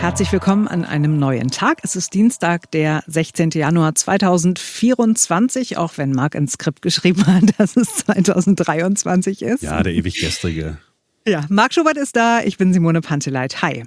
Herzlich willkommen an einem neuen Tag. Es ist Dienstag, der 16. Januar 2024, auch wenn Marc ins Skript geschrieben hat, dass es 2023 ist. Ja, der ewig gestrige. Ja, Marc Schubert ist da, ich bin Simone Panteleit. Hi.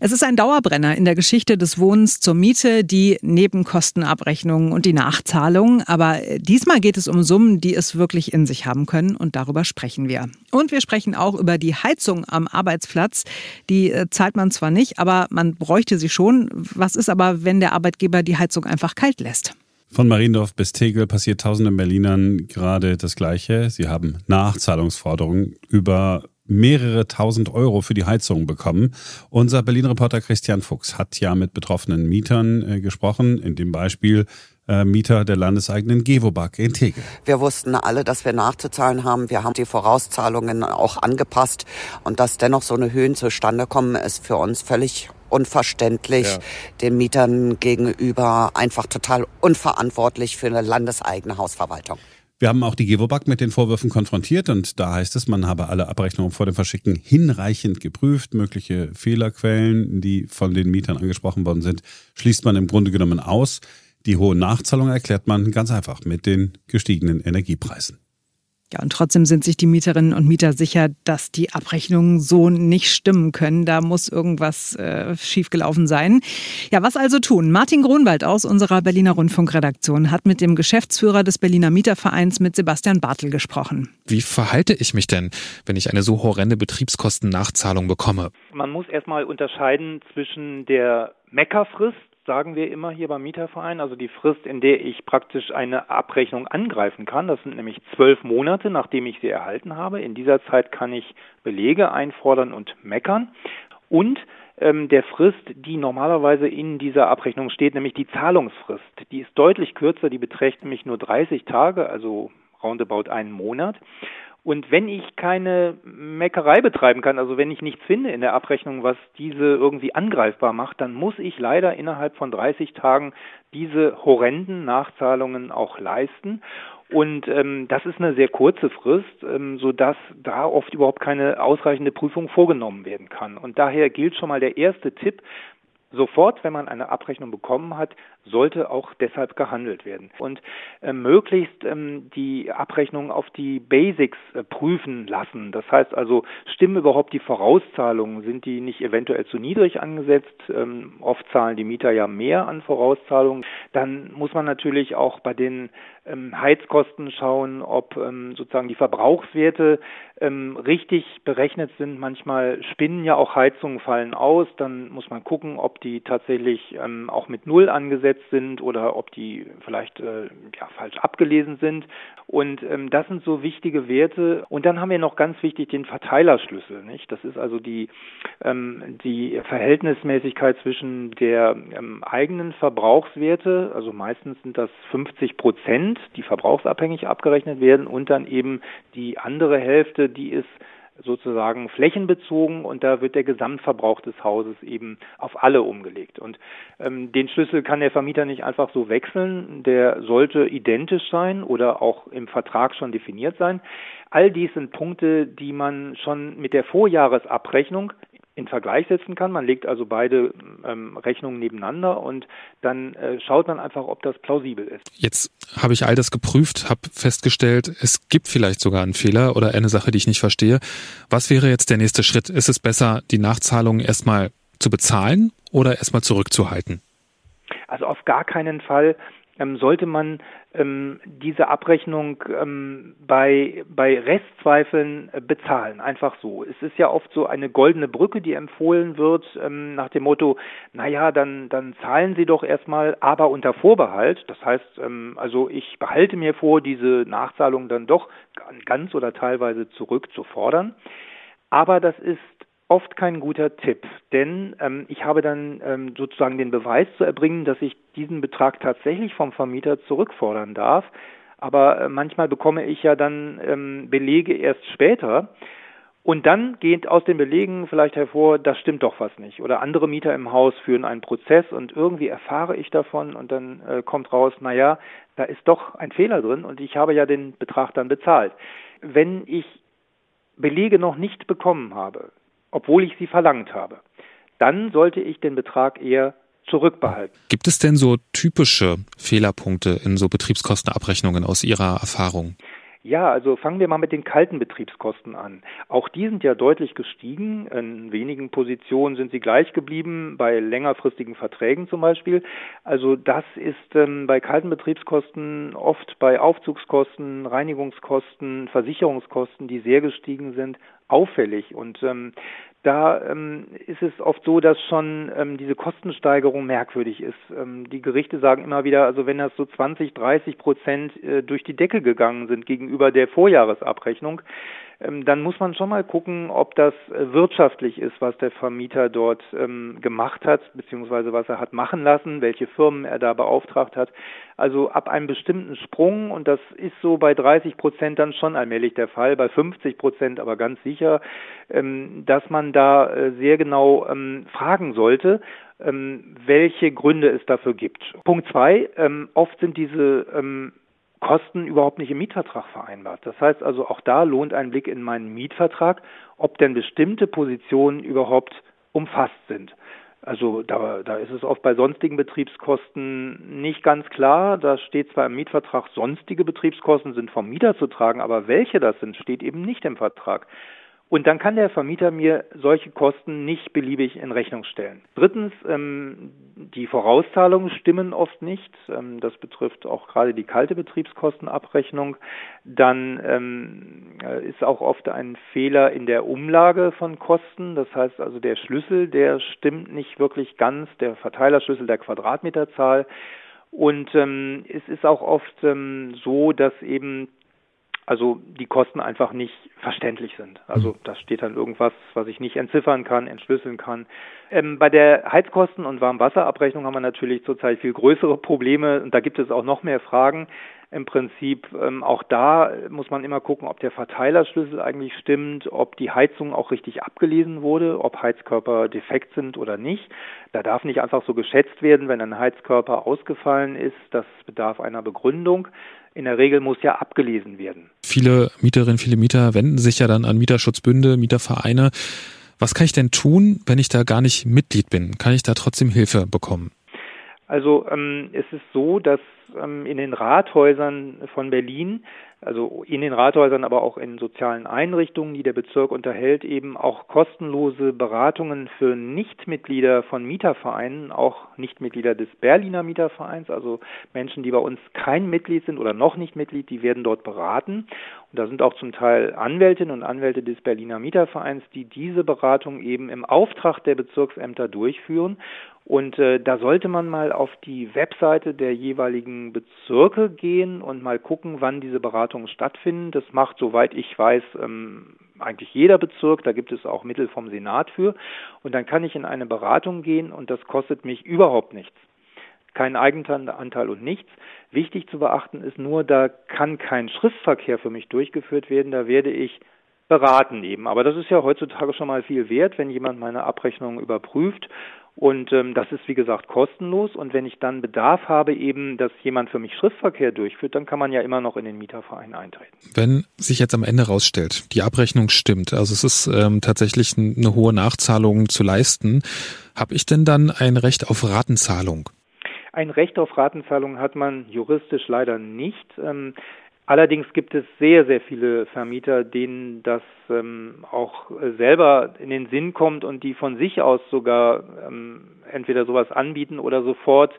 Es ist ein Dauerbrenner in der Geschichte des Wohnens zur Miete, die Nebenkostenabrechnung und die Nachzahlung. Aber diesmal geht es um Summen, die es wirklich in sich haben können und darüber sprechen wir. Und wir sprechen auch über die Heizung am Arbeitsplatz. Die äh, zahlt man zwar nicht, aber man bräuchte sie schon. Was ist aber, wenn der Arbeitgeber die Heizung einfach kalt lässt? Von Mariendorf bis Tegel passiert tausenden Berlinern gerade das Gleiche. Sie haben Nachzahlungsforderungen über mehrere tausend Euro für die Heizung bekommen. Unser Berlin-Reporter Christian Fuchs hat ja mit betroffenen Mietern äh, gesprochen, in dem Beispiel äh, Mieter der landeseigenen Gewobag in Tegel. Wir wussten alle, dass wir nachzuzahlen haben. Wir haben die Vorauszahlungen auch angepasst und dass dennoch so eine Höhen zustande kommen, ist für uns völlig unverständlich, ja. den Mietern gegenüber einfach total unverantwortlich für eine landeseigene Hausverwaltung. Wir haben auch die Gewobag mit den Vorwürfen konfrontiert und da heißt es, man habe alle Abrechnungen vor dem Verschicken hinreichend geprüft. Mögliche Fehlerquellen, die von den Mietern angesprochen worden sind, schließt man im Grunde genommen aus. Die hohe Nachzahlung erklärt man ganz einfach mit den gestiegenen Energiepreisen. Ja, und trotzdem sind sich die Mieterinnen und Mieter sicher, dass die Abrechnungen so nicht stimmen können. Da muss irgendwas äh, schiefgelaufen sein. Ja, was also tun? Martin Grunwald aus unserer Berliner Rundfunkredaktion hat mit dem Geschäftsführer des Berliner Mietervereins mit Sebastian Bartel gesprochen. Wie verhalte ich mich denn, wenn ich eine so horrende Betriebskostennachzahlung bekomme? Man muss erstmal unterscheiden zwischen der Meckerfrist, sagen wir immer hier beim Mieterverein, also die Frist, in der ich praktisch eine Abrechnung angreifen kann. Das sind nämlich zwölf Monate, nachdem ich sie erhalten habe. In dieser Zeit kann ich Belege einfordern und meckern. Und ähm, der Frist, die normalerweise in dieser Abrechnung steht, nämlich die Zahlungsfrist. Die ist deutlich kürzer, die beträgt nämlich nur 30 Tage, also roundabout einen Monat. Und wenn ich keine Meckerei betreiben kann, also wenn ich nichts finde in der Abrechnung, was diese irgendwie angreifbar macht, dann muss ich leider innerhalb von 30 Tagen diese horrenden Nachzahlungen auch leisten. Und ähm, das ist eine sehr kurze Frist, ähm, sodass da oft überhaupt keine ausreichende Prüfung vorgenommen werden kann. Und daher gilt schon mal der erste Tipp, sofort, wenn man eine Abrechnung bekommen hat, sollte auch deshalb gehandelt werden. Und äh, möglichst ähm, die Abrechnung auf die Basics äh, prüfen lassen. Das heißt also, stimmen überhaupt die Vorauszahlungen? Sind die nicht eventuell zu niedrig angesetzt? Ähm, oft zahlen die Mieter ja mehr an Vorauszahlungen. Dann muss man natürlich auch bei den ähm, Heizkosten schauen, ob ähm, sozusagen die Verbrauchswerte ähm, richtig berechnet sind. Manchmal spinnen ja auch Heizungen, fallen aus. Dann muss man gucken, ob die tatsächlich ähm, auch mit Null angesetzt sind oder ob die vielleicht äh, ja, falsch abgelesen sind. Und ähm, das sind so wichtige Werte. Und dann haben wir noch ganz wichtig den Verteilerschlüssel. Nicht? Das ist also die, ähm, die Verhältnismäßigkeit zwischen der ähm, eigenen Verbrauchswerte, also meistens sind das 50 Prozent, die verbrauchsabhängig abgerechnet werden, und dann eben die andere Hälfte, die ist sozusagen flächenbezogen und da wird der Gesamtverbrauch des Hauses eben auf alle umgelegt. Und ähm, den Schlüssel kann der Vermieter nicht einfach so wechseln, der sollte identisch sein oder auch im Vertrag schon definiert sein. All dies sind Punkte, die man schon mit der Vorjahresabrechnung in Vergleich setzen kann. Man legt also beide ähm, Rechnungen nebeneinander und dann äh, schaut man einfach, ob das plausibel ist. Jetzt habe ich all das geprüft, habe festgestellt, es gibt vielleicht sogar einen Fehler oder eine Sache, die ich nicht verstehe. Was wäre jetzt der nächste Schritt? Ist es besser, die Nachzahlungen erstmal zu bezahlen oder erstmal zurückzuhalten? Also auf gar keinen Fall ähm, sollte man ähm, diese Abrechnung ähm, bei, bei Restzweifeln äh, bezahlen. Einfach so. Es ist ja oft so eine goldene Brücke, die empfohlen wird, ähm, nach dem Motto, naja, dann, dann zahlen Sie doch erstmal, aber unter Vorbehalt. Das heißt, ähm, also ich behalte mir vor, diese Nachzahlung dann doch ganz oder teilweise zurückzufordern. Aber das ist oft kein guter Tipp, denn ähm, ich habe dann ähm, sozusagen den Beweis zu erbringen, dass ich diesen Betrag tatsächlich vom Vermieter zurückfordern darf. Aber äh, manchmal bekomme ich ja dann ähm, Belege erst später. Und dann geht aus den Belegen vielleicht hervor, das stimmt doch was nicht. Oder andere Mieter im Haus führen einen Prozess und irgendwie erfahre ich davon und dann äh, kommt raus, na ja, da ist doch ein Fehler drin und ich habe ja den Betrag dann bezahlt. Wenn ich Belege noch nicht bekommen habe, obwohl ich sie verlangt habe, dann sollte ich den Betrag eher zurückbehalten. Gibt es denn so typische Fehlerpunkte in so Betriebskostenabrechnungen aus Ihrer Erfahrung? Ja, also fangen wir mal mit den kalten Betriebskosten an. Auch die sind ja deutlich gestiegen. In wenigen Positionen sind sie gleich geblieben, bei längerfristigen Verträgen zum Beispiel. Also das ist ähm, bei kalten Betriebskosten oft bei Aufzugskosten, Reinigungskosten, Versicherungskosten, die sehr gestiegen sind, auffällig. Und ähm, da ähm, ist es oft so, dass schon ähm, diese Kostensteigerung merkwürdig ist. Ähm, die Gerichte sagen immer wieder, also wenn das so 20, 30 Prozent äh, durch die Decke gegangen sind gegenüber der Vorjahresabrechnung, ähm, dann muss man schon mal gucken, ob das äh, wirtschaftlich ist, was der Vermieter dort ähm, gemacht hat, beziehungsweise was er hat machen lassen, welche Firmen er da beauftragt hat. Also ab einem bestimmten Sprung, und das ist so bei 30 Prozent dann schon allmählich der Fall, bei 50 Prozent aber ganz sicher, ähm, dass man da äh, sehr genau fragen sollte, welche Gründe es dafür gibt. Punkt zwei, oft sind diese Kosten überhaupt nicht im Mietvertrag vereinbart. Das heißt also, auch da lohnt ein Blick in meinen Mietvertrag, ob denn bestimmte Positionen überhaupt umfasst sind. Also da, da ist es oft bei sonstigen Betriebskosten nicht ganz klar. Da steht zwar im Mietvertrag, sonstige Betriebskosten sind vom Mieter zu tragen, aber welche das sind, steht eben nicht im Vertrag. Und dann kann der Vermieter mir solche Kosten nicht beliebig in Rechnung stellen. Drittens, ähm, die Vorauszahlungen stimmen oft nicht. Ähm, das betrifft auch gerade die kalte Betriebskostenabrechnung. Dann ähm, äh, ist auch oft ein Fehler in der Umlage von Kosten. Das heißt also, der Schlüssel, der stimmt nicht wirklich ganz, der Verteilerschlüssel der Quadratmeterzahl. Und ähm, es ist auch oft ähm, so, dass eben also die Kosten einfach nicht verständlich sind. Also mhm. da steht dann irgendwas, was ich nicht entziffern kann, entschlüsseln kann. Ähm, bei der Heizkosten- und Warmwasserabrechnung haben wir natürlich zurzeit viel größere Probleme und da gibt es auch noch mehr Fragen. Im Prinzip ähm, auch da muss man immer gucken, ob der Verteilerschlüssel eigentlich stimmt, ob die Heizung auch richtig abgelesen wurde, ob Heizkörper defekt sind oder nicht. Da darf nicht einfach so geschätzt werden, wenn ein Heizkörper ausgefallen ist. Das bedarf einer Begründung in der Regel muss ja abgelesen werden. Viele Mieterinnen, viele Mieter wenden sich ja dann an Mieterschutzbünde, Mietervereine. Was kann ich denn tun, wenn ich da gar nicht Mitglied bin? Kann ich da trotzdem Hilfe bekommen? Also ähm, es ist so, dass ähm, in den Rathäusern von Berlin also in den Rathäusern, aber auch in sozialen Einrichtungen, die der Bezirk unterhält, eben auch kostenlose Beratungen für Nichtmitglieder von Mietervereinen, auch Nichtmitglieder des Berliner Mietervereins, also Menschen, die bei uns kein Mitglied sind oder noch nicht Mitglied, die werden dort beraten. Und da sind auch zum Teil Anwältinnen und Anwälte des Berliner Mietervereins, die diese Beratung eben im Auftrag der Bezirksämter durchführen und äh, da sollte man mal auf die Webseite der jeweiligen Bezirke gehen und mal gucken, wann diese Beratungen stattfinden. Das macht, soweit ich weiß, ähm, eigentlich jeder Bezirk. Da gibt es auch Mittel vom Senat für. Und dann kann ich in eine Beratung gehen und das kostet mich überhaupt nichts. Kein Eigenanteil und nichts. Wichtig zu beachten ist nur, da kann kein Schriftverkehr für mich durchgeführt werden. Da werde ich beraten eben. Aber das ist ja heutzutage schon mal viel wert, wenn jemand meine Abrechnung überprüft und ähm, das ist, wie gesagt, kostenlos. Und wenn ich dann Bedarf habe, eben, dass jemand für mich Schriftverkehr durchführt, dann kann man ja immer noch in den Mieterverein eintreten. Wenn sich jetzt am Ende rausstellt, die Abrechnung stimmt, also es ist ähm, tatsächlich eine hohe Nachzahlung zu leisten, habe ich denn dann ein Recht auf Ratenzahlung? Ein Recht auf Ratenzahlung hat man juristisch leider nicht. Allerdings gibt es sehr, sehr viele Vermieter, denen das ähm, auch selber in den Sinn kommt und die von sich aus sogar ähm, entweder sowas anbieten oder sofort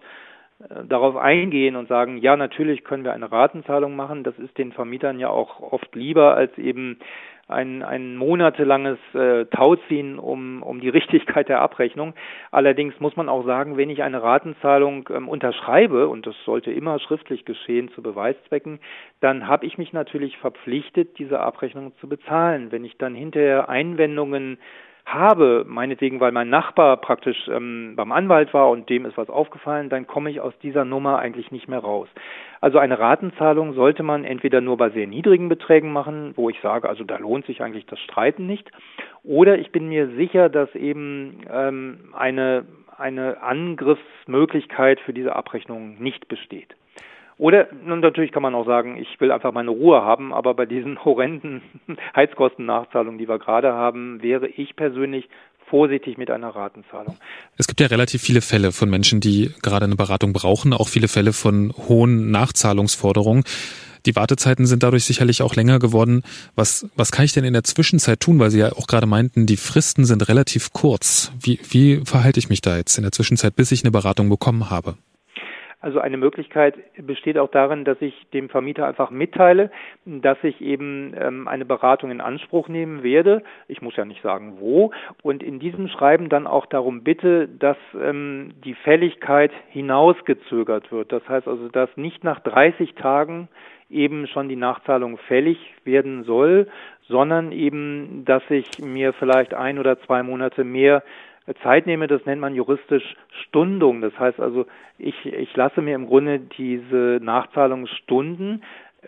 äh, darauf eingehen und sagen, ja, natürlich können wir eine Ratenzahlung machen. Das ist den Vermietern ja auch oft lieber als eben ein, ein monatelanges äh, Tauziehen um, um die Richtigkeit der Abrechnung. Allerdings muss man auch sagen, wenn ich eine Ratenzahlung ähm, unterschreibe, und das sollte immer schriftlich geschehen zu Beweiszwecken, dann habe ich mich natürlich verpflichtet, diese Abrechnung zu bezahlen. Wenn ich dann hinterher Einwendungen habe, meinetwegen, weil mein Nachbar praktisch ähm, beim Anwalt war und dem ist was aufgefallen, dann komme ich aus dieser Nummer eigentlich nicht mehr raus. Also eine Ratenzahlung sollte man entweder nur bei sehr niedrigen Beträgen machen, wo ich sage, also da lohnt sich eigentlich das Streiten nicht, oder ich bin mir sicher, dass eben ähm, eine eine Angriffsmöglichkeit für diese Abrechnung nicht besteht. Oder nun natürlich kann man auch sagen, ich will einfach meine Ruhe haben, aber bei diesen horrenden Heizkostennachzahlungen, die wir gerade haben, wäre ich persönlich vorsichtig mit einer Ratenzahlung. Es gibt ja relativ viele Fälle von Menschen, die gerade eine Beratung brauchen, auch viele Fälle von hohen Nachzahlungsforderungen. Die Wartezeiten sind dadurch sicherlich auch länger geworden. Was, was kann ich denn in der Zwischenzeit tun? Weil Sie ja auch gerade meinten, die Fristen sind relativ kurz. Wie, wie verhalte ich mich da jetzt in der Zwischenzeit, bis ich eine Beratung bekommen habe? Also eine Möglichkeit besteht auch darin, dass ich dem Vermieter einfach mitteile, dass ich eben ähm, eine Beratung in Anspruch nehmen werde. Ich muss ja nicht sagen, wo. Und in diesem Schreiben dann auch darum bitte, dass ähm, die Fälligkeit hinausgezögert wird. Das heißt also, dass nicht nach 30 Tagen eben schon die Nachzahlung fällig werden soll, sondern eben, dass ich mir vielleicht ein oder zwei Monate mehr Zeit nehme, das nennt man juristisch Stundung. Das heißt also, ich, ich lasse mir im Grunde diese Nachzahlungsstunden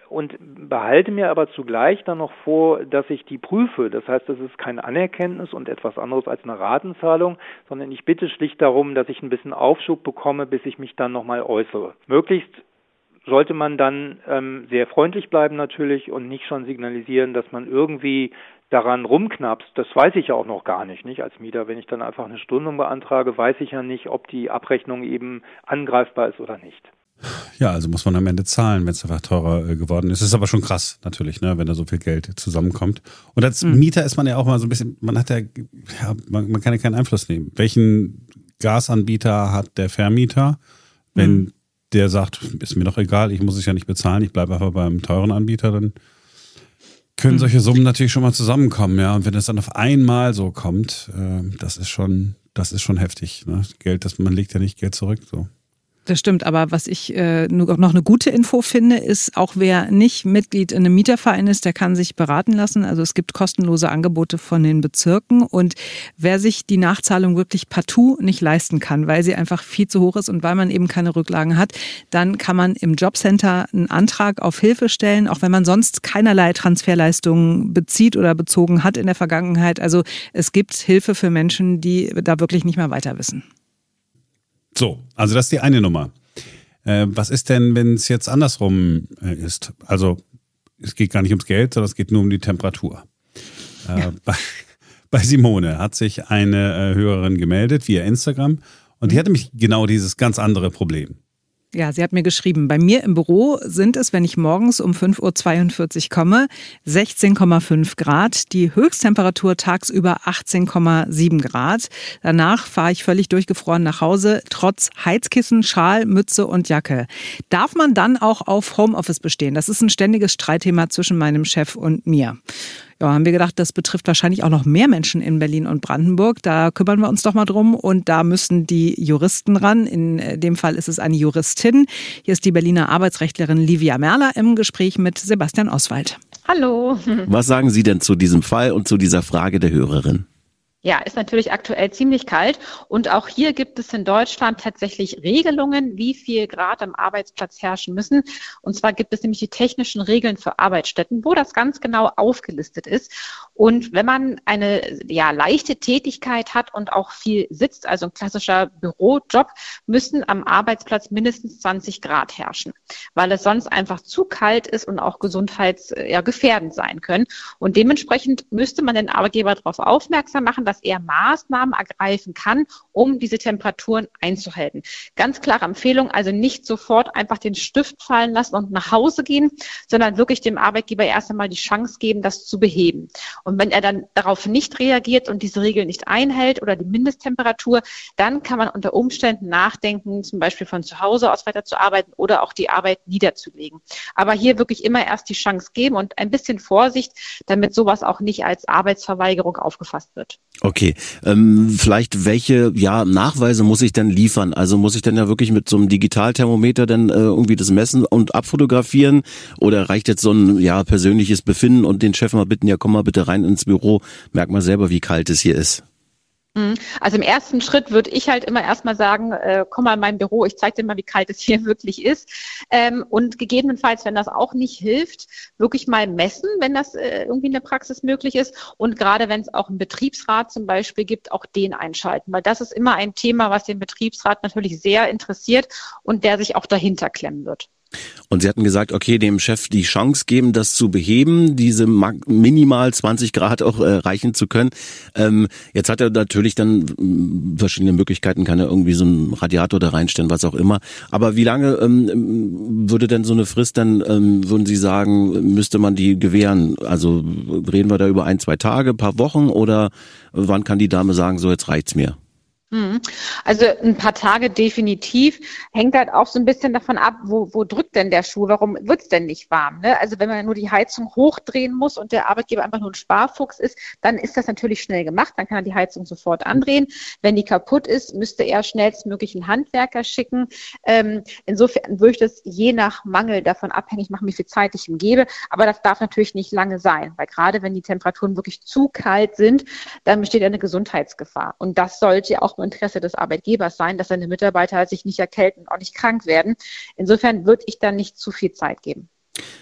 und behalte mir aber zugleich dann noch vor, dass ich die prüfe. Das heißt, das ist kein Anerkenntnis und etwas anderes als eine Ratenzahlung, sondern ich bitte schlicht darum, dass ich ein bisschen Aufschub bekomme, bis ich mich dann nochmal äußere. Möglichst sollte man dann ähm, sehr freundlich bleiben natürlich und nicht schon signalisieren, dass man irgendwie daran rumknappst, das weiß ich ja auch noch gar nicht, nicht als Mieter. Wenn ich dann einfach eine Stundung beantrage, weiß ich ja nicht, ob die Abrechnung eben angreifbar ist oder nicht. Ja, also muss man am Ende zahlen, wenn es einfach teurer äh, geworden ist. Das ist aber schon krass, natürlich, ne, wenn da so viel Geld zusammenkommt. Und als mhm. Mieter ist man ja auch mal so ein bisschen, man hat ja, ja man, man, kann ja keinen Einfluss nehmen. Welchen Gasanbieter hat der Vermieter? Wenn mhm. der sagt, ist mir doch egal, ich muss es ja nicht bezahlen, ich bleibe einfach beim teuren Anbieter, dann können solche Summen natürlich schon mal zusammenkommen, ja. Und wenn es dann auf einmal so kommt, äh, das ist schon, das ist schon heftig. Ne? Geld, das man legt ja nicht Geld zurück. So. Das stimmt, aber was ich äh, noch eine gute Info finde, ist, auch wer nicht Mitglied in einem Mieterverein ist, der kann sich beraten lassen. Also es gibt kostenlose Angebote von den Bezirken und wer sich die Nachzahlung wirklich partout nicht leisten kann, weil sie einfach viel zu hoch ist und weil man eben keine Rücklagen hat, dann kann man im Jobcenter einen Antrag auf Hilfe stellen, auch wenn man sonst keinerlei Transferleistungen bezieht oder bezogen hat in der Vergangenheit. Also es gibt Hilfe für Menschen, die da wirklich nicht mehr weiter wissen. So, also das ist die eine Nummer. Äh, was ist denn, wenn es jetzt andersrum äh, ist? Also es geht gar nicht ums Geld, sondern es geht nur um die Temperatur. Äh, ja. bei, bei, Simone hat sich eine äh, Hörerin gemeldet via Instagram und die mhm. hatte mich genau dieses ganz andere Problem. Ja, sie hat mir geschrieben, bei mir im Büro sind es, wenn ich morgens um 5.42 Uhr komme, 16,5 Grad, die Höchsttemperatur tagsüber 18,7 Grad. Danach fahre ich völlig durchgefroren nach Hause, trotz Heizkissen, Schal, Mütze und Jacke. Darf man dann auch auf Homeoffice bestehen? Das ist ein ständiges Streitthema zwischen meinem Chef und mir. Ja, haben wir gedacht, das betrifft wahrscheinlich auch noch mehr Menschen in Berlin und Brandenburg. Da kümmern wir uns doch mal drum und da müssen die Juristen ran. In äh, dem Fall ist es eine Juristin. Hier ist die Berliner Arbeitsrechtlerin Livia Merler im Gespräch mit Sebastian Oswald. Hallo. Was sagen Sie denn zu diesem Fall und zu dieser Frage der Hörerin? Ja, ist natürlich aktuell ziemlich kalt. Und auch hier gibt es in Deutschland tatsächlich Regelungen, wie viel Grad am Arbeitsplatz herrschen müssen. Und zwar gibt es nämlich die technischen Regeln für Arbeitsstätten, wo das ganz genau aufgelistet ist. Und wenn man eine ja, leichte Tätigkeit hat und auch viel sitzt, also ein klassischer Bürojob, müssen am Arbeitsplatz mindestens 20 Grad herrschen, weil es sonst einfach zu kalt ist und auch gesundheitsgefährdend ja, sein können. Und dementsprechend müsste man den Arbeitgeber darauf aufmerksam machen, dass dass er Maßnahmen ergreifen kann, um diese Temperaturen einzuhalten. Ganz klare Empfehlung, also nicht sofort einfach den Stift fallen lassen und nach Hause gehen, sondern wirklich dem Arbeitgeber erst einmal die Chance geben, das zu beheben. Und wenn er dann darauf nicht reagiert und diese Regel nicht einhält oder die Mindesttemperatur, dann kann man unter Umständen nachdenken, zum Beispiel von zu Hause aus weiterzuarbeiten oder auch die Arbeit niederzulegen. Aber hier wirklich immer erst die Chance geben und ein bisschen Vorsicht, damit sowas auch nicht als Arbeitsverweigerung aufgefasst wird. Okay, ähm, vielleicht welche ja Nachweise muss ich denn liefern? Also muss ich denn ja wirklich mit so einem Digitalthermometer dann äh, irgendwie das messen und abfotografieren oder reicht jetzt so ein ja persönliches Befinden und den Chef mal bitten, ja komm mal bitte rein ins Büro, merk mal selber, wie kalt es hier ist. Mhm. Also im ersten Schritt würde ich halt immer erstmal sagen, äh, komm mal in mein Büro, ich zeige dir mal, wie kalt es hier wirklich ist. Ähm, und gegebenenfalls, wenn das auch nicht hilft, wirklich mal messen, wenn das äh, irgendwie in der Praxis möglich ist. Und gerade wenn es auch einen Betriebsrat zum Beispiel gibt, auch den einschalten. Weil das ist immer ein Thema, was den Betriebsrat natürlich sehr interessiert und der sich auch dahinter klemmen wird. Und Sie hatten gesagt, okay, dem Chef die Chance geben, das zu beheben, diese minimal 20 Grad auch erreichen zu können. Ähm, jetzt hat er natürlich dann mm, verschiedene Möglichkeiten, kann er irgendwie so einen Radiator da reinstellen, was auch immer. Aber wie lange ähm, würde denn so eine Frist dann, ähm, würden Sie sagen, müsste man die gewähren? Also reden wir da über ein, zwei Tage, paar Wochen oder wann kann die Dame sagen, so jetzt reicht's mir? Mhm. Also ein paar Tage definitiv. Hängt halt auch so ein bisschen davon ab, wo, wo drückt denn der Schuh? Warum wird es denn nicht warm? Ne? Also wenn man nur die Heizung hochdrehen muss und der Arbeitgeber einfach nur ein Sparfuchs ist, dann ist das natürlich schnell gemacht. Dann kann er die Heizung sofort andrehen. Wenn die kaputt ist, müsste er schnellstmöglich einen Handwerker schicken. Ähm, insofern würde ich das je nach Mangel davon abhängig machen, wie viel Zeit ich ihm gebe. Aber das darf natürlich nicht lange sein, weil gerade wenn die Temperaturen wirklich zu kalt sind, dann besteht eine Gesundheitsgefahr. Und das sollte auch Interesse des Arbeitgebers sein, dass seine Mitarbeiter sich nicht erkälten und auch nicht krank werden. Insofern würde ich da nicht zu viel Zeit geben.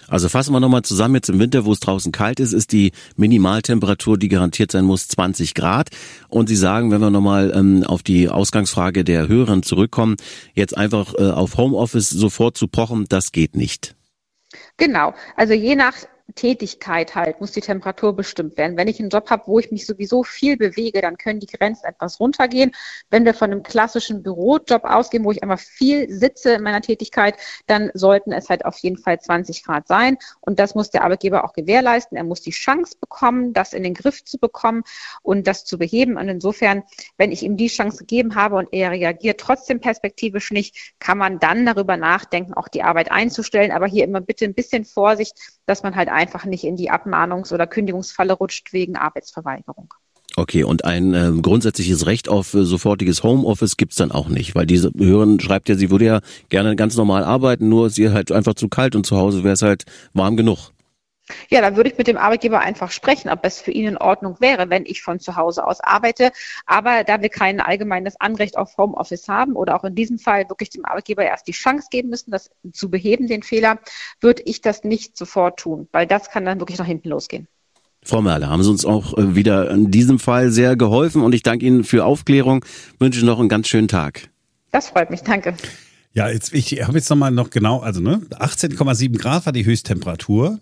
Also fassen wir nochmal zusammen, jetzt im Winter, wo es draußen kalt ist, ist die Minimaltemperatur, die garantiert sein muss, 20 Grad. Und Sie sagen, wenn wir nochmal ähm, auf die Ausgangsfrage der Hörern zurückkommen, jetzt einfach äh, auf Homeoffice sofort zu pochen, das geht nicht. Genau, also je nach Tätigkeit halt muss die Temperatur bestimmt werden. Wenn ich einen Job habe, wo ich mich sowieso viel bewege, dann können die Grenzen etwas runtergehen. Wenn wir von einem klassischen Bürojob ausgehen, wo ich einfach viel sitze in meiner Tätigkeit, dann sollten es halt auf jeden Fall 20 Grad sein. Und das muss der Arbeitgeber auch gewährleisten. Er muss die Chance bekommen, das in den Griff zu bekommen und das zu beheben. Und insofern, wenn ich ihm die Chance gegeben habe und er reagiert trotzdem perspektivisch nicht, kann man dann darüber nachdenken, auch die Arbeit einzustellen. Aber hier immer bitte ein bisschen Vorsicht, dass man halt einfach nicht in die Abmahnungs- oder Kündigungsfalle rutscht wegen Arbeitsverweigerung. Okay, und ein äh, grundsätzliches Recht auf äh, sofortiges Homeoffice gibt's dann auch nicht, weil diese Hörerin schreibt ja, sie würde ja gerne ganz normal arbeiten, nur ist ihr halt einfach zu kalt und zu Hause wäre es halt warm genug. Ja, dann würde ich mit dem Arbeitgeber einfach sprechen, ob es für ihn in Ordnung wäre, wenn ich von zu Hause aus arbeite. Aber da wir kein allgemeines Anrecht auf Homeoffice haben oder auch in diesem Fall wirklich dem Arbeitgeber erst die Chance geben müssen, das zu beheben, den Fehler, würde ich das nicht sofort tun, weil das kann dann wirklich nach hinten losgehen. Frau Merle, haben Sie uns auch äh, wieder in diesem Fall sehr geholfen und ich danke Ihnen für Aufklärung, wünsche noch einen ganz schönen Tag. Das freut mich, danke. Ja, jetzt, ich habe jetzt nochmal noch genau, also ne, 18,7 Grad war die Höchsttemperatur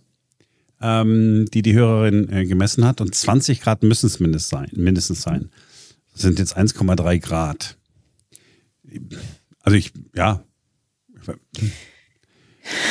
ähm, die die Hörerin äh, gemessen hat. Und 20 Grad müssen es mindestens sein. Mindestens sein. Das sind jetzt 1,3 Grad. Also ich, ja.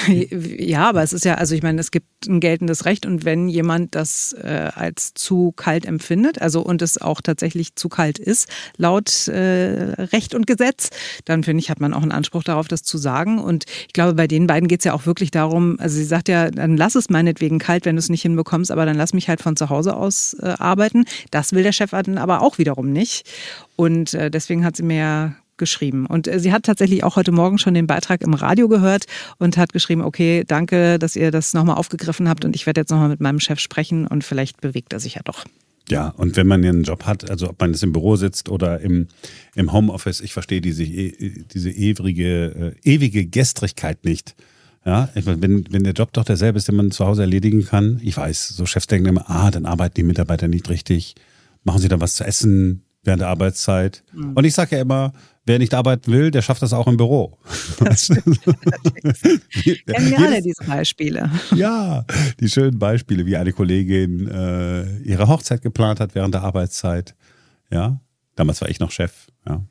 Ja, aber es ist ja, also ich meine, es gibt ein geltendes Recht und wenn jemand das äh, als zu kalt empfindet, also und es auch tatsächlich zu kalt ist, laut äh, Recht und Gesetz, dann finde ich, hat man auch einen Anspruch darauf, das zu sagen. Und ich glaube, bei den beiden geht es ja auch wirklich darum, also sie sagt ja, dann lass es meinetwegen kalt, wenn du es nicht hinbekommst, aber dann lass mich halt von zu Hause aus äh, arbeiten. Das will der Chef aber auch wiederum nicht. Und äh, deswegen hat sie mir ja geschrieben. Und äh, sie hat tatsächlich auch heute Morgen schon den Beitrag im Radio gehört und hat geschrieben, okay, danke, dass ihr das nochmal aufgegriffen habt und ich werde jetzt nochmal mit meinem Chef sprechen und vielleicht bewegt er sich ja doch. Ja, und wenn man einen Job hat, also ob man jetzt im Büro sitzt oder im, im Homeoffice, ich verstehe diese, e, diese ewige, äh, ewige Gestrigkeit nicht. Ja, wenn, wenn der Job doch derselbe ist, den man zu Hause erledigen kann, ich weiß, so Chefs denken immer, ah, dann arbeiten die Mitarbeiter nicht richtig, machen sie dann was zu essen während der Arbeitszeit. Mhm. Und ich sage ja immer, wer nicht arbeiten will, der schafft das auch im Büro. Das Kennen wir alle diese Beispiele. Ja, die schönen Beispiele, wie eine Kollegin äh, ihre Hochzeit geplant hat während der Arbeitszeit. Ja, damals war ich noch Chef. Ja.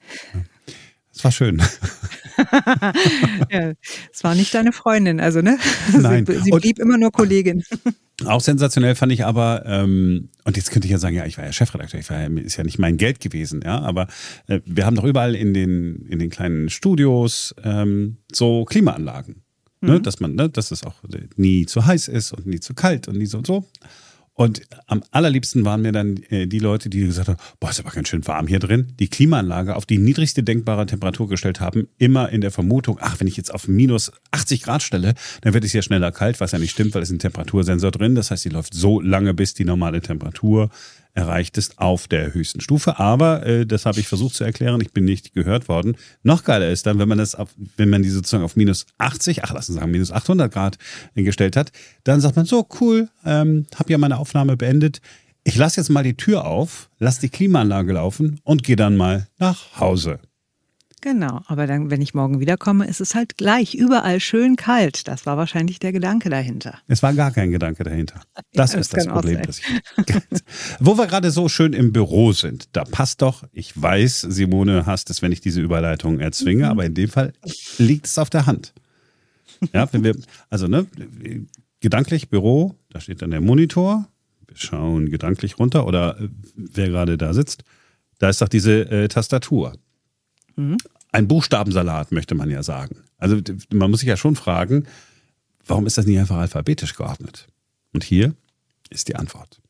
Es war schön. ja, es war nicht deine Freundin, also ne? Nein. Sie, sie blieb und, immer nur Kollegin. Auch sensationell fand ich aber, ähm, und jetzt könnte ich ja sagen, ja, ich war ja Chefredakteur, ich war ja, ist ja nicht mein Geld gewesen, ja, aber äh, wir haben doch überall in den, in den kleinen Studios ähm, so Klimaanlagen. Ne, mhm. dass man, ne, dass es auch nie zu heiß ist und nie zu kalt und nie so und so. Und am allerliebsten waren mir dann äh, die Leute, die gesagt haben, boah, ist aber ganz schön warm hier drin, die Klimaanlage auf die niedrigste denkbare Temperatur gestellt haben, immer in der Vermutung, ach, wenn ich jetzt auf minus 80 Grad stelle, dann wird es ja schneller kalt, was ja nicht stimmt, weil es ein Temperatursensor drin. Das heißt, die läuft so lange, bis die normale Temperatur erreicht ist auf der höchsten Stufe. Aber äh, das habe ich versucht zu erklären. Ich bin nicht gehört worden. Noch geiler ist dann, wenn man das, auf, wenn man die sozusagen auf minus 80, ach lassen wir sagen minus 800 Grad gestellt hat, dann sagt man so cool, ähm, habe ja meine Aufnahme beendet. Ich lasse jetzt mal die Tür auf, lasse die Klimaanlage laufen und gehe dann mal nach Hause. Genau, aber dann, wenn ich morgen wiederkomme, ist es halt gleich überall schön kalt. Das war wahrscheinlich der Gedanke dahinter. Es war gar kein Gedanke dahinter. Das ja, ist das, das Problem. Das ich, wo wir gerade so schön im Büro sind, da passt doch, ich weiß, Simone hasst es, wenn ich diese Überleitung erzwinge, mhm. aber in dem Fall liegt es auf der Hand. Ja, wenn wir, also ne, gedanklich Büro, da steht dann der Monitor, wir schauen gedanklich runter oder äh, wer gerade da sitzt, da ist doch diese äh, Tastatur. Mhm. Ein Buchstabensalat, möchte man ja sagen. Also man muss sich ja schon fragen, warum ist das nicht einfach alphabetisch geordnet? Und hier ist die Antwort.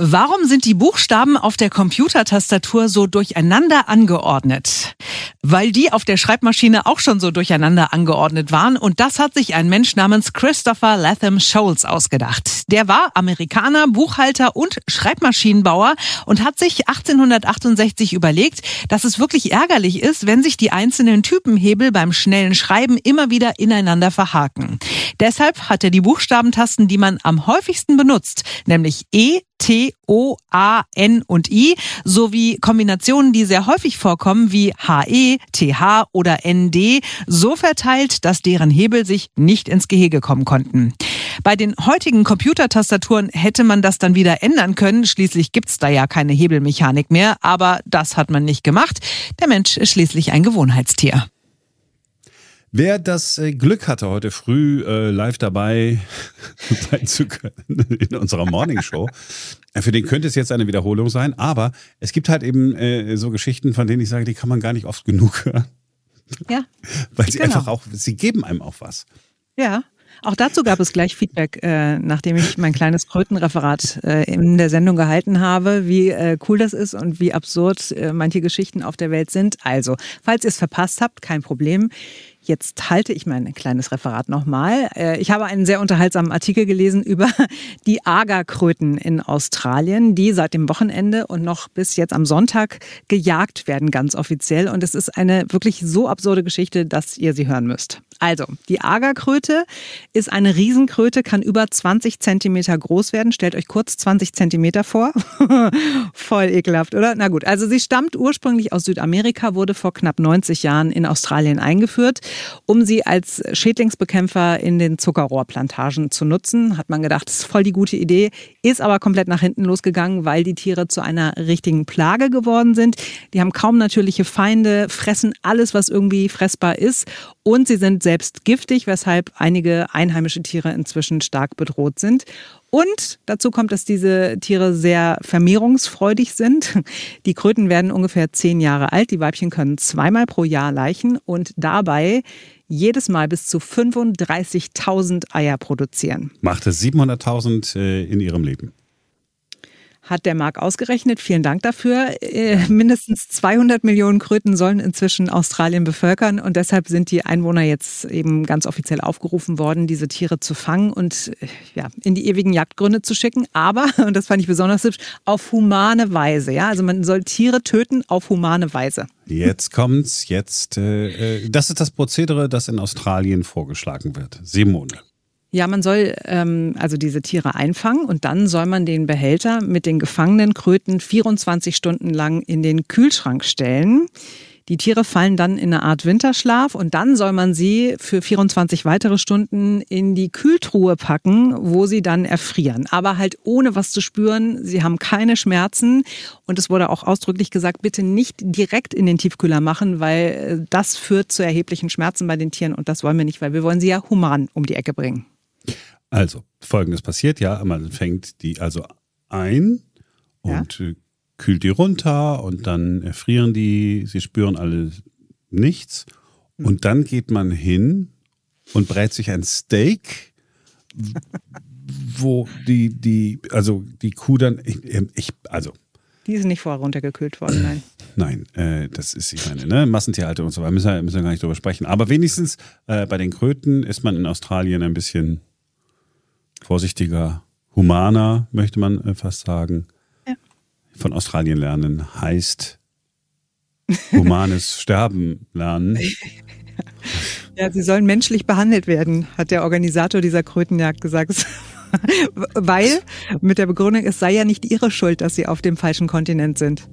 Warum sind die Buchstaben auf der Computertastatur so durcheinander angeordnet? Weil die auf der Schreibmaschine auch schon so durcheinander angeordnet waren und das hat sich ein Mensch namens Christopher Latham Scholes ausgedacht. Der war Amerikaner, Buchhalter und Schreibmaschinenbauer und hat sich 1868 überlegt, dass es wirklich ärgerlich ist, wenn sich die einzelnen Typenhebel beim schnellen Schreiben immer wieder ineinander verhaken. Deshalb hat er die Buchstabentasten, die man am häufigsten benutzt, nämlich E, T, O, A, N und I sowie Kombinationen, die sehr häufig vorkommen wie HE, TH oder ND so verteilt, dass deren Hebel sich nicht ins Gehege kommen konnten. Bei den heutigen Computertastaturen hätte man das dann wieder ändern können. Schließlich gibt's da ja keine Hebelmechanik mehr, aber das hat man nicht gemacht. Der Mensch ist schließlich ein Gewohnheitstier. Wer das äh, Glück hatte, heute früh äh, live dabei sein zu können in unserer Morning Show, äh, für den könnte es jetzt eine Wiederholung sein. Aber es gibt halt eben äh, so Geschichten, von denen ich sage, die kann man gar nicht oft genug hören. Ja. Weil sie genau. einfach auch, sie geben einem auch was. Ja. Auch dazu gab es gleich Feedback, äh, nachdem ich mein kleines Krötenreferat äh, in der Sendung gehalten habe, wie äh, cool das ist und wie absurd manche Geschichten auf der Welt sind. Also, falls ihr es verpasst habt, kein Problem. Jetzt halte ich mein kleines Referat nochmal. Äh, ich habe einen sehr unterhaltsamen Artikel gelesen über die Agerkröten in Australien, die seit dem Wochenende und noch bis jetzt am Sonntag gejagt werden, ganz offiziell. Und es ist eine wirklich so absurde Geschichte, dass ihr sie hören müsst. Also, die Agerkröte ist eine Riesenkröte, kann über 20 Zentimeter groß werden. Stellt euch kurz 20 Zentimeter vor. Voll ekelhaft, oder? Na gut, also sie stammt ursprünglich aus Südamerika, wurde vor knapp 90 Jahren in Australien eingeführt, um sie als Schädlingsbekämpfer in den Zuckerrohrplantagen zu nutzen. Hat man gedacht, das ist voll die gute Idee, ist aber komplett nach hinten losgegangen, weil die Tiere zu einer richtigen Plage geworden sind. Die haben kaum natürliche Feinde, fressen alles, was irgendwie fressbar ist und sie sind selbst giftig, weshalb einige einheimische Tiere inzwischen stark bedroht sind. Und dazu kommt, dass diese Tiere sehr vermehrungsfreudig sind. Die Kröten werden ungefähr zehn Jahre alt. Die Weibchen können zweimal pro Jahr leichen und dabei jedes Mal bis zu 35.000 Eier produzieren. Machte 700.000 äh, in ihrem Leben hat der Marc ausgerechnet. Vielen Dank dafür. Äh, mindestens 200 Millionen Kröten sollen inzwischen Australien bevölkern und deshalb sind die Einwohner jetzt eben ganz offiziell aufgerufen worden, diese Tiere zu fangen und äh, ja, in die ewigen Jagdgründe zu schicken. Aber, und das fand ich besonders hübsch, auf humane Weise. Ja, also man soll Tiere töten auf humane Weise. Jetzt kommt's, jetzt, äh, äh das ist das Prozedere, das in Australien vorgeschlagen wird. Simone. Ja, man soll ähm, also diese Tiere einfangen und dann soll man den Behälter mit den gefangenen Kröten 24 Stunden lang in den Kühlschrank stellen. Die Tiere fallen dann in eine Art Winterschlaf und dann soll man sie für 24 weitere Stunden in die Kühltruhe packen, wo sie dann erfrieren. Aber halt ohne was zu spüren. Sie haben keine Schmerzen und es wurde auch ausdrücklich gesagt, bitte nicht direkt in den Tiefkühler machen, weil äh, das führt zu erheblichen Schmerzen bei den Tieren und das wollen wir nicht, weil wir wollen sie ja human um die Ecke bringen. Also, folgendes passiert, ja, man fängt die also ein und ja. Äh, kühlt die runter und dann erfrieren die, sie spüren alle nichts. Mhm. Und dann geht man hin und brät sich ein Steak, wo die, die, also die Kuh dann, ich, ich also. Die ist nicht vorher runtergekühlt worden, nein. Nein, äh, das ist, ich meine, ne, Massentierhaltung und so weiter, müssen wir, müssen wir gar nicht drüber sprechen. Aber wenigstens äh, bei den Kröten ist man in Australien ein bisschen vorsichtiger, humaner, möchte man äh, fast sagen. Ja. Von Australien lernen heißt humanes Sterben lernen. Ja, sie sollen menschlich behandelt werden, hat der Organisator dieser Krötenjagd gesagt. Weil mit der Begründung, es sei ja nicht ihre Schuld, dass sie auf dem falschen Kontinent sind.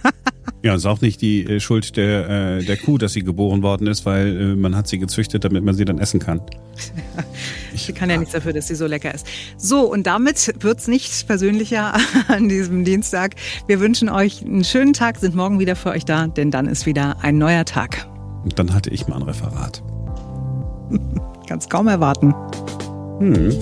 Ja, ist auch nicht die äh, Schuld der, äh, der Kuh, dass sie geboren worden ist, weil äh, man hat sie gezüchtet, damit man sie dann essen kann. Ich kann ja nichts dafür, dass sie so lecker ist. So, und damit wird's nicht persönlicher an diesem Dienstag. Wir wünschen euch einen schönen Tag, sind morgen wieder für euch da, denn dann ist wieder ein neuer Tag. Und dann hatte ich mal ein Referat. Kannst kaum erwarten. Hm.